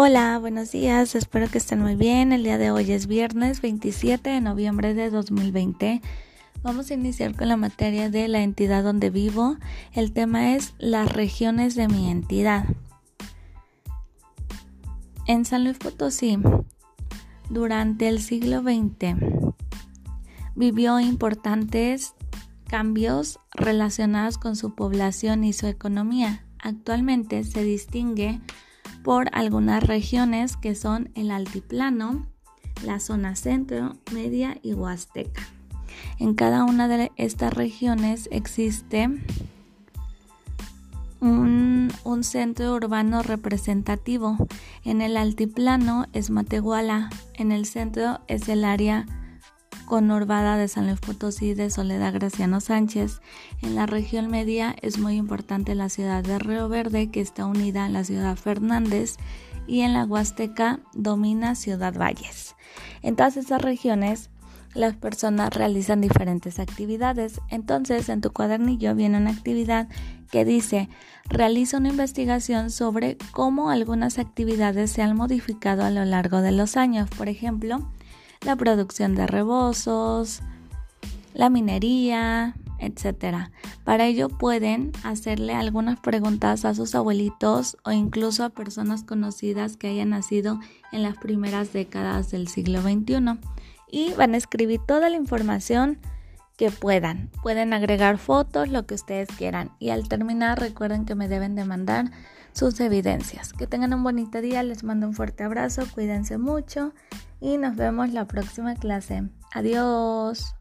Hola, buenos días, espero que estén muy bien. El día de hoy es viernes 27 de noviembre de 2020. Vamos a iniciar con la materia de la entidad donde vivo. El tema es las regiones de mi entidad. En San Luis Potosí, durante el siglo XX, vivió importantes cambios relacionados con su población y su economía. Actualmente se distingue por algunas regiones que son el altiplano, la zona centro, media y huasteca. En cada una de estas regiones existe un, un, centro urbano representativo. En el altiplano es Matehuala, en el centro es el área conurbada de San Luis Potosí de Soledad Graciano Sánchez. En la región media es muy importante la ciudad de Río Verde, que está unida a la ciudad Fernández, y en la Huasteca domina Ciudad Valles. En todas estas regiones las personas realizan diferentes actividades. Entonces, en tu cuadernillo viene una actividad que dice, realiza una investigación sobre cómo algunas actividades se han modificado a lo largo de los años. Por ejemplo, la producción de rebozos, la minería, etc. Para ello pueden hacerle algunas preguntas a sus abuelitos o incluso a personas conocidas que hayan nacido en las primeras décadas del siglo XXI y van a escribir toda la información que puedan. Pueden agregar fotos, lo que ustedes quieran. Y al terminar recuerden que me deben de mandar sus evidencias. Que tengan un bonito día, les mando un fuerte abrazo, cuídense mucho y nos vemos la próxima clase. Adiós.